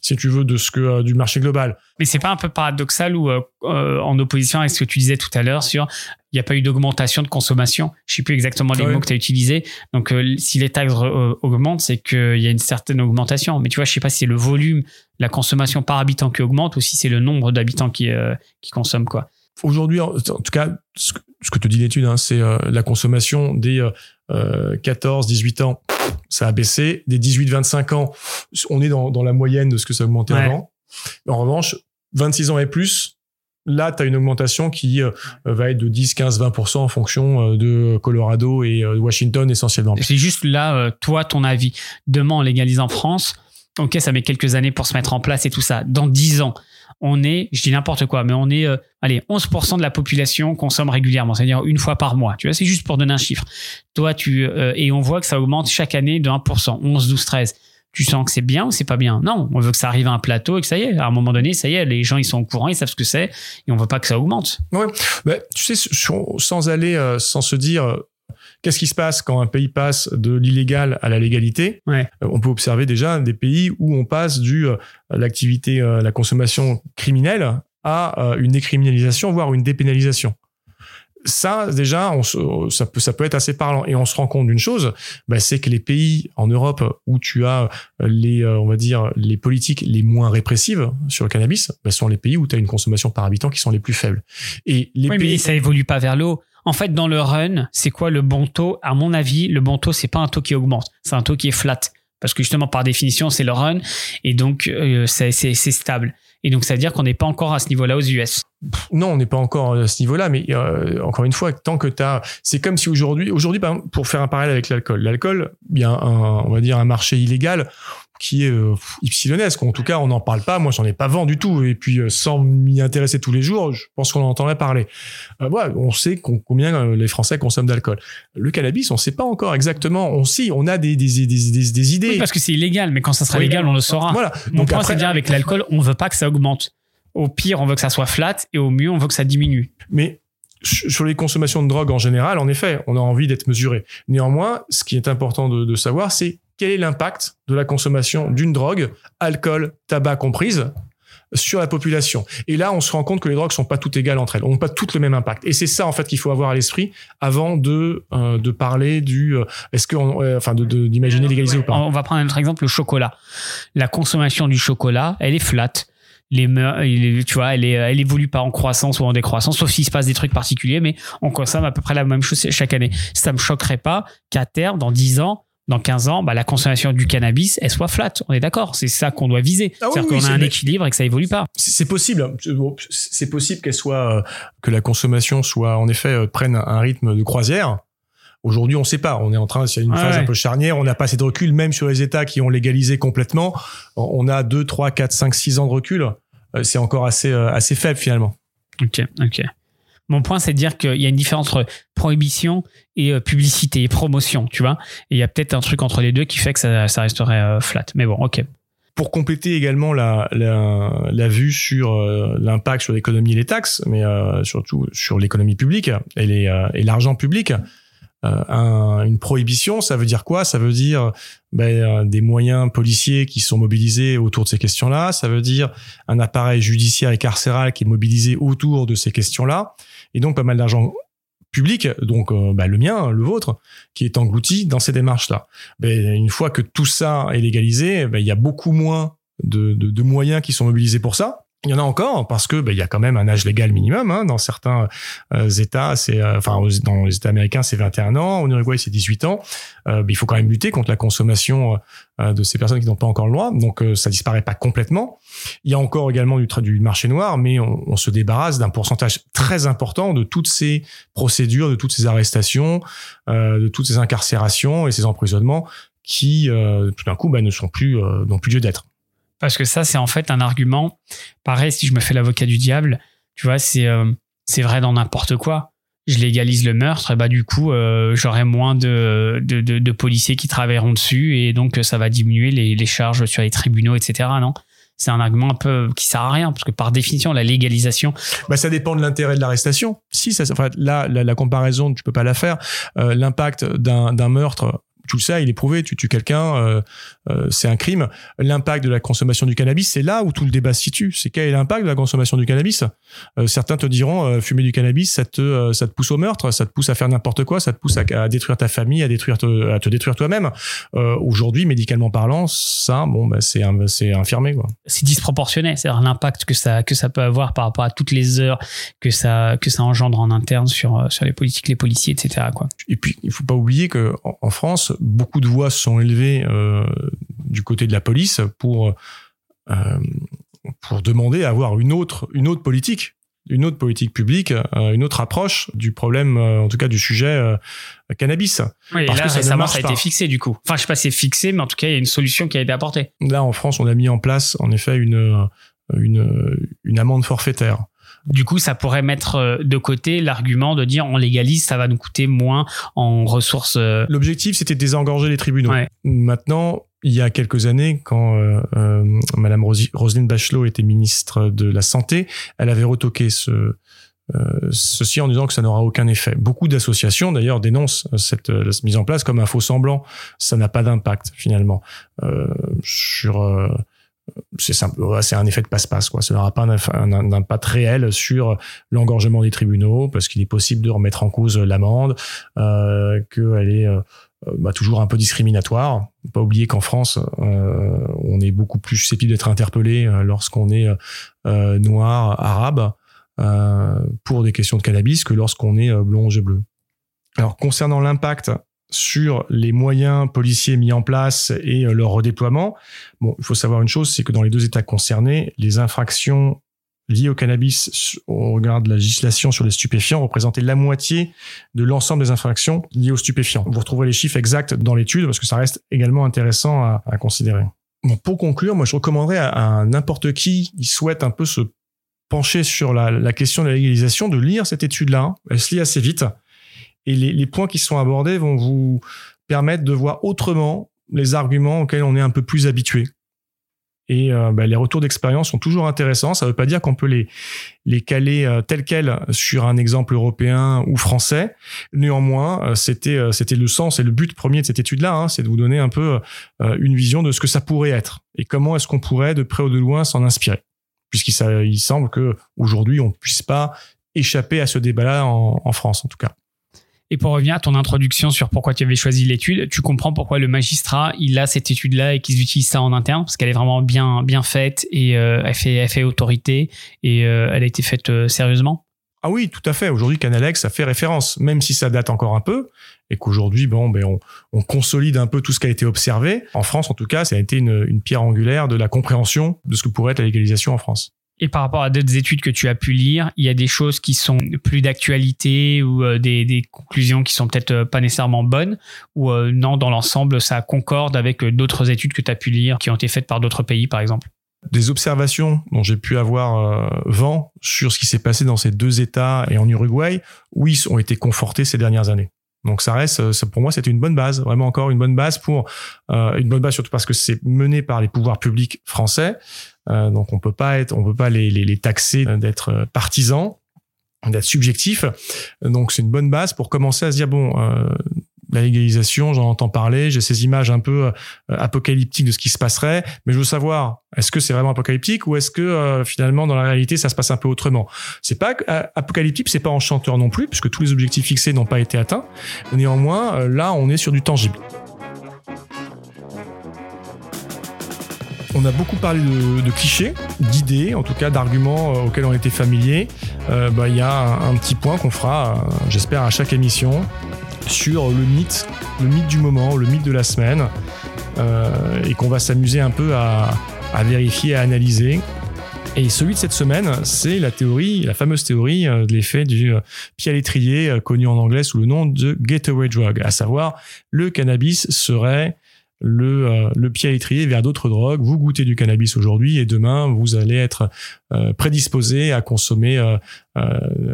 si tu veux, de ce que euh, du marché global. Mais c'est pas un peu paradoxal ou en opposition avec ce que tu disais tout à l'heure sur il n'y a pas eu d'augmentation de consommation. Je sais plus exactement les mots que tu as utilisés. Donc si les taxes augmentent, c'est qu'il y a une certaine augmentation. Mais tu vois, je sais pas si c'est le volume, la consommation par habitant qui augmente ou si c'est le nombre d'habitants qui qui consomment quoi. Aujourd'hui, en, tout cas, ce que, te dit l'étude, hein, c'est euh, la consommation des 14-18 euh, ans, ça a baissé. Des 18-25 ans, on est dans, la moyenne de ce que ça a augmenté avant. En revanche, 26 ans et plus, là, tu as une augmentation qui euh, va être de 10, 15, 20% en fonction de Colorado et Washington essentiellement. C'est juste là, toi, ton avis. Demain, on légalise en France. Ok, ça met quelques années pour se mettre en place et tout ça. Dans 10 ans, on est, je dis n'importe quoi, mais on est, euh, allez, 11% de la population consomme régulièrement, c'est-à-dire une fois par mois. Tu vois, c'est juste pour donner un chiffre. Toi, tu, euh, et on voit que ça augmente chaque année de 1%, 11, 12, 13. Tu sens que c'est bien ou c'est pas bien? Non, on veut que ça arrive à un plateau et que ça y est, à un moment donné, ça y est, les gens ils sont au courant, ils savent ce que c'est et on veut pas que ça augmente. Ouais, bah, tu sais, sans aller, euh, sans se dire, Qu'est-ce qui se passe quand un pays passe de l'illégal à la légalité? Euh, On peut observer déjà des pays où on passe du euh, l'activité, euh, la consommation criminelle à une décriminalisation, voire une dépénalisation. Ça, déjà, on ça, peut, ça peut être assez parlant. Et on se rend compte d'une chose, bah, c'est que les pays en Europe où tu as les, on va dire, les politiques les moins répressives sur le cannabis, bah, sont les pays où tu as une consommation par habitant qui sont les plus faibles. Et les oui, pays... mais ça évolue pas vers le haut. En fait, dans le run, c'est quoi le bon taux? À mon avis, le bon taux, c'est pas un taux qui augmente, c'est un taux qui est flat. Parce que justement, par définition, c'est le run, et donc euh, c'est stable. Et donc, ça veut dire qu'on n'est pas encore à ce niveau-là aux US. Non, on n'est pas encore à ce niveau-là, mais euh, encore une fois, tant que tu as... C'est comme si aujourd'hui, pour faire un parallèle avec l'alcool, l'alcool, on va dire, un marché illégal qui est euh, ypsilonesque. En tout cas, on n'en parle pas. Moi, j'en ai pas vent du tout. Et puis, euh, sans m'y intéresser tous les jours, je pense qu'on en entendrait parler. Euh, on sait combien euh, les Français consomment d'alcool. Le cannabis, on sait pas encore exactement. On sait, on a des, des, des, des, idées. parce que c'est illégal, mais quand ça sera légal, on le saura. Voilà. Mon point, c'est bien avec l'alcool, on veut pas que ça augmente. Au pire, on veut que ça soit flat, et au mieux, on veut que ça diminue. Mais sur les consommations de drogue en général, en effet, on a envie d'être mesuré. Néanmoins, ce qui est important de, de savoir, c'est quel est l'impact de la consommation d'une drogue, alcool, tabac comprise, sur la population? Et là, on se rend compte que les drogues sont pas toutes égales entre elles, ont pas toutes le même impact. Et c'est ça en fait qu'il faut avoir à l'esprit avant de euh, de parler du euh, est-ce que euh, enfin de d'imaginer légaliser ou pas. On va prendre un autre exemple, le chocolat. La consommation du chocolat, elle est flat. Les, tu vois, elle, est, elle évolue pas en croissance ou en décroissance, sauf s'il se passe des trucs particuliers, mais on consomme à peu près la même chose chaque année. Ça me choquerait pas qu'à terme, dans 10 ans, dans 15 ans, bah, la consommation du cannabis, elle soit flat. On est d'accord. C'est ça qu'on doit viser. Ah C'est-à-dire qu'on a un équilibre et que ça évolue pas. C'est possible. C'est possible qu'elle soit, euh, que la consommation soit, en effet, euh, prenne un rythme de croisière. Aujourd'hui, on ne sait pas. On est en train, c'est une phase un peu charnière. On n'a pas assez de recul, même sur les États qui ont légalisé complètement. On a 2, 3, 4, 5, 6 ans de recul. Euh, c'est encore assez, assez faible finalement. Ok, ok. Mon point, c'est de dire qu'il y a une différence entre prohibition et euh, publicité et promotion, tu vois. Et il y a peut-être un truc entre les deux qui fait que ça, resterait euh, flat. Mais bon, ok. Pour compléter également la, la, vue sur euh, l'impact sur l'économie et les taxes, mais surtout sur l'économie publique et, et l'argent public, un, une prohibition, ça veut dire quoi? Ça veut dire ben, des moyens policiers qui sont mobilisés autour de ces questions-là. Ça veut dire un appareil judiciaire et carcéral qui est mobilisé autour de ces questions-là. Et donc pas mal d'argent public, donc euh, bah, le mien, le vôtre, qui est englouti dans ces démarches-là. Ben, une fois que tout ça est légalisé, ben, il y a beaucoup moins de, de, de, moyens qui sont mobilisés pour ça. Il y en a encore parce que ben, il y a quand même un âge légal minimum hein, dans certains euh, États, c'est euh, enfin dans les États américains c'est 21 ans, en Uruguay c'est 18 ans. Euh, il faut quand même lutter contre la consommation de ces personnes qui n'ont pas encore le droit, donc ça disparaît pas complètement. Il y a encore également du, du marché noir, mais on, on se débarrasse d'un pourcentage très important de toutes ces procédures, de toutes ces arrestations, de toutes ces incarcérations et ces emprisonnements qui tout d'un coup bah, ne sont plus n'ont plus lieu d'être. Parce que ça, c'est en fait un argument. Pareil, si je me fais l'avocat du diable, tu vois, c'est euh, vrai dans n'importe quoi. Je légalise le meurtre, et bah du coup, euh, j'aurai moins de, policiers qui travailleront dessus, et donc ça va diminuer les, charges sur les tribunaux, etc. Non? C'est un argument un peu qui sert à rien parce que par définition la légalisation bah ça dépend de l'intérêt de l'arrestation si ça là la, comparaison tu peux pas la faire euh, l'impact d'un meurtre tout ça, il est prouvé, tu tues quelqu'un, euh, euh, c'est un crime. L'impact de la consommation du cannabis, c'est là où tout le débat se situe. C'est quel est l'impact de la consommation du cannabis? Euh, Certains te diront, fumer du cannabis, ça te, ça te pousse au meurtre, ça te pousse à faire n'importe quoi, ça te pousse à, détruire ta famille, à détruire te, à te détruire toi-même. Aujourd'hui, médicalement parlant, ça, bon, bah, c'est c'est infirmé quoi. C'est disproportionné, c'est-à-dire l'impact que ça que ça peut avoir par rapport à toutes les heures que ça que ça engendre en interne sur sur les politiques, les policiers, etc. Quoi. Et puis, il faut pas oublier que en France, beaucoup de voix se sont élevées euh, du côté de la police pour euh, pour demander à avoir une autre une autre politique une autre politique publique, euh, une autre approche du problème, en tout cas du sujet cannabis. Oui, parce là, que ça récemment, ça a été fixé du coup. Enfin, je sais pas si c'est fixé, mais en tout cas, il y a une solution qui a été apportée. Là, en France, on a mis en place, en effet, une, une, une amende forfaitaire du coup, ça pourrait mettre euh, de côté l'argument de dire on légalise, ça va nous coûter moins en ressources. Euh. L'objectif, c'était de désengorger les tribunaux. Maintenant, il y a quelques années, quand euh, euh Madame Roselyne Bachelot était ministre de la Santé, elle avait retoqué ce, ceci en disant que ça n'aura aucun effet. Beaucoup d'associations d'ailleurs dénoncent cette, mise en place comme un faux semblant. Ça n'a pas d'impact finalement euh, sur c'est un effet de passe-passe quoi. Ça n'aura pas un, impact réel sur l'engorgement des tribunaux parce qu'il est possible de remettre en cause l'amende, euh, qu'elle est euh, bah, toujours un peu discriminatoire. Pas oublier qu'en France, euh, on est beaucoup plus susceptible d'être interpellé euh, lorsqu'on est euh, noir, arabe, pour des questions de cannabis que lorsqu'on est blond, et bleu. Alors concernant l'impact sur les moyens policiers mis en place et euh, leur redéploiement. Bon, il faut savoir une chose, c'est que dans les deux États concernés, les infractions liées au cannabis au regard de la législation sur les stupéfiants représentaient la moitié de l'ensemble des infractions liées aux stupéfiants. Vous retrouverez les chiffres exacts dans l'étude parce que ça reste également intéressant à, considérer. Bon, pour conclure, moi je recommanderais à, n'importe qui qui souhaite un peu se pencher sur la question de la légalisation de lire cette étude-là. Elle se lit assez vite. Et les, points qui sont abordés vont vous permettre de voir autrement les arguments auxquels on est un peu plus habitué. Et euh, bah, les retours d'expérience sont toujours intéressants. Ça ne veut pas dire qu'on peut les, caler euh, tel quel sur un exemple européen ou français. Néanmoins, euh, c'était le sens et le but premier de cette étude-là, hein, c'est de vous donner un peu une vision de ce que ça pourrait être et comment est-ce qu'on pourrait de près ou de loin s'en inspirer. Puisqu'il il semble que aujourd'hui on puisse pas échapper à ce débat-là en France en tout cas. Et pour revenir à ton introduction sur pourquoi tu avais choisi l'étude, tu comprends pourquoi le magistrat, il a cette étude-là et qu'ils utilisent ça en interne, parce qu'elle est vraiment bien, bien faite et euh, elle, fait, elle fait autorité et euh, elle a été faite euh, sérieusement ah oui, tout à fait. Aujourd'hui, Canalex, ça fait référence, même si ça date encore un peu, et qu'aujourd'hui, bon, ben, on, on, consolide un peu tout ce qui a été observé. En France, en tout cas, ça a été une, une pierre angulaire de la compréhension de ce que pourrait être la légalisation en France. Et par rapport à d'autres études que tu as pu lire, il y a des choses qui sont plus d'actualité ou euh, des, conclusions qui sont peut-être euh, pas nécessairement bonnes ou euh, non, dans l'ensemble, ça concorde avec d'autres études que tu as pu lire qui ont été faites par d'autres pays, par exemple? Des observations dont j'ai pu avoir vent sur ce qui s'est passé dans ces deux États et en Uruguay, oui, ont été confortés ces dernières années. Donc ça reste, ça, pour moi, c'était une bonne base, vraiment encore une bonne base pour une bonne base surtout parce que c'est mené par les pouvoirs publics français, euh, donc on peut pas être, on peut pas les, les, les taxer d'être partisans. d'être subjectif. Donc c'est une bonne base pour commencer à se dire bon, euh, la légalisation, j'en entends parler, j'ai ces images un peu euh, apocalyptiques de ce qui se passerait, mais je veux savoir, est-ce que c'est vraiment apocalyptique ou est-ce que euh, finalement dans la réalité ça se passe un peu autrement? C'est pas euh, apocalyptique, c'est pas enchanteur non plus, puisque tous les objectifs fixés n'ont pas été atteints. Néanmoins, là, on est sur du tangible. On a beaucoup parlé de, clichés, d'idées, en tout cas d'arguments auxquels on était familiers. Bah, il y a un petit point qu'on fera, j'espère, à chaque émission, sur le mythe, le mythe du moment, le mythe de la semaine, euh, et qu'on va s'amuser un peu à, vérifier, à analyser. Et celui de cette semaine, c'est la théorie, la fameuse théorie euh, de l'effet du euh, pied à l'étrier, connu en anglais sous le nom de gateway drug, à savoir le cannabis serait le, euh, le pied à l'étrier vers d'autres drogues. Vous goûtez du cannabis aujourd'hui et demain, vous allez être euh, prédisposé à consommer euh,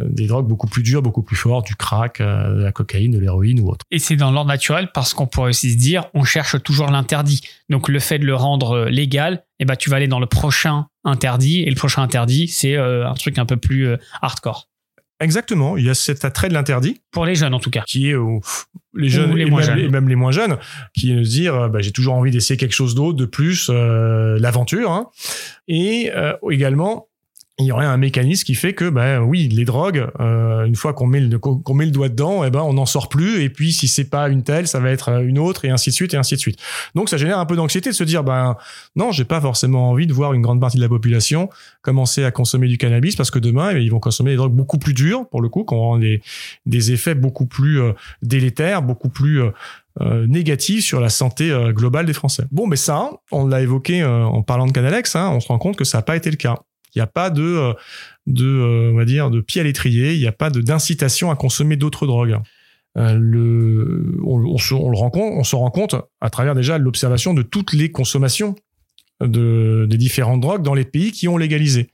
des drogues beaucoup plus dures, beaucoup plus fortes, du crack, de la cocaïne, de l'héroïne ou autre. Et c'est dans l'ordre naturel parce qu'on pourrait aussi se dire, on cherche toujours l'interdit. Donc le fait de le rendre légal, eh ben, tu vas aller dans le prochain interdit et le prochain interdit, c'est un truc un peu plus hardcore. Exactement, il y a cet attrait de l'interdit. Pour les jeunes en tout cas. Qui est les jeunes, les et, moins même, jeunes. et, même, les moins jeunes, qui se dire euh, bah, j'ai toujours envie d'essayer quelque chose d'autre, de plus, euh, l'aventure. Hein. Et euh, également il y aurait un mécanisme qui fait que ben oui les drogues euh, une fois qu'on met le qu'on met le doigt dedans eh ben on n'en sort plus et puis si c'est pas une telle ça va être une autre et ainsi de suite et ainsi de suite donc ça génère un peu d'anxiété de se dire ben non j'ai pas forcément envie de voir une grande partie de la population commencer à consommer du cannabis parce que demain eh ils vont consommer des drogues beaucoup plus dures pour le coup qui auront des des effets beaucoup plus euh, délétères beaucoup plus euh, euh, négatifs sur la santé globale des Français. Bon, mais ça, on l'a évoqué en parlant de Canalex, hein, on se rend compte que ça n'a pas été le cas. Il n'y a pas de, euh, euh, de pied à l'étrier. Il n'y a pas d'incitation à consommer d'autres drogues. Euh, on, se, rend compte, à travers déjà l'observation de toutes les consommations de, des différentes drogues dans les pays qui ont légalisé.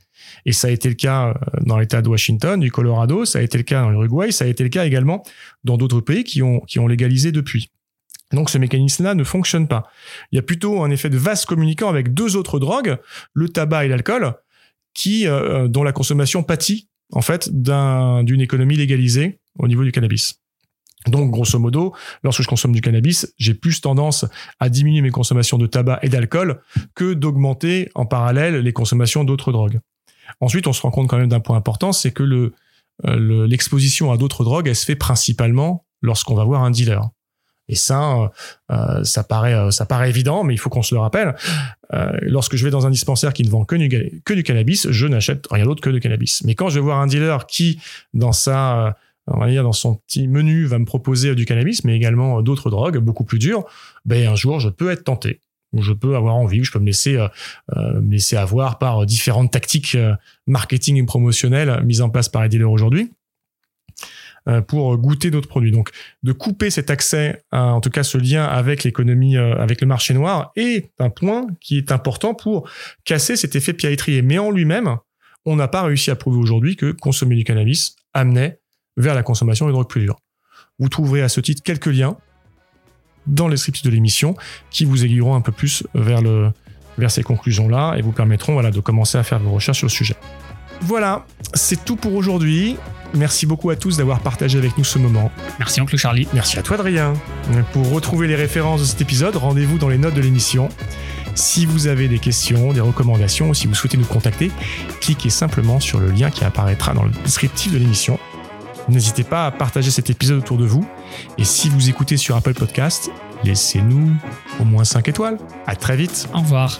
Et ça a été le cas dans l'État de Washington, du Colorado, ça a été le cas dans l'Uruguay, ça a été le cas également dans d'autres pays qui ont, qui ont légalisé depuis. Donc ce mécanisme-là ne fonctionne pas. Il y a plutôt un effet de vaste communicant avec deux autres drogues, le tabac et l'alcool, qui euh, dont la consommation pâtit en fait d'une économie légalisée au niveau du cannabis. Donc, grosso modo, lorsque je consomme du cannabis, j'ai plus tendance à diminuer mes consommations de tabac et d'alcool que d'augmenter en parallèle les consommations d'autres drogues. Ensuite, on se rend compte quand même d'un point important, c'est que euh, l'exposition à d'autres drogues, elle se fait principalement lorsqu'on va voir un dealer. Et ça, euh, euh, ça paraît, euh, ça paraît évident, mais il faut qu'on se le rappelle. lorsque je vais dans un dispensaire qui ne vend que du, cannabis, je n'achète rien d'autre que du cannabis. Mais quand je vais voir un dealer qui, dans sa, on va dire dans son petit menu, va me proposer du cannabis, mais également d'autres drogues beaucoup plus dures, ben un jour je peux être tenté ou je peux avoir envie, je peux me laisser, me laisser avoir par différentes tactiques marketing et promotionnelles mises en place par les dealers aujourd'hui. Euh, pour goûter d'autres produits. Donc, de couper cet accès, en tout cas ce lien avec l'économie, euh, avec le marché noir, est un point qui est important pour casser cet effet pied Mais en lui-même, on n'a pas réussi à prouver aujourd'hui que consommer du cannabis amenait vers la consommation de drogues plus dures. Vous trouverez à ce titre quelques liens dans les scripts de l'émission qui vous aiguilleront un peu plus vers, le, vers ces conclusions-là et vous permettront voilà, de commencer à faire vos recherches sur le sujet. Voilà, c'est tout pour aujourd'hui. Merci beaucoup à tous d'avoir partagé avec nous ce moment. Merci Oncle Charlie. Merci à toi Adrien. Pour retrouver les références de cet épisode, rendez-vous dans les notes de l'émission. Si vous avez des questions, des recommandations ou si vous souhaitez nous contacter, cliquez simplement sur le lien qui apparaîtra dans le descriptif de l'émission. N'hésitez pas à partager cet épisode autour de vous. Et si vous écoutez sur Apple Podcast, laissez-nous au moins 5 étoiles. À très vite. Au revoir.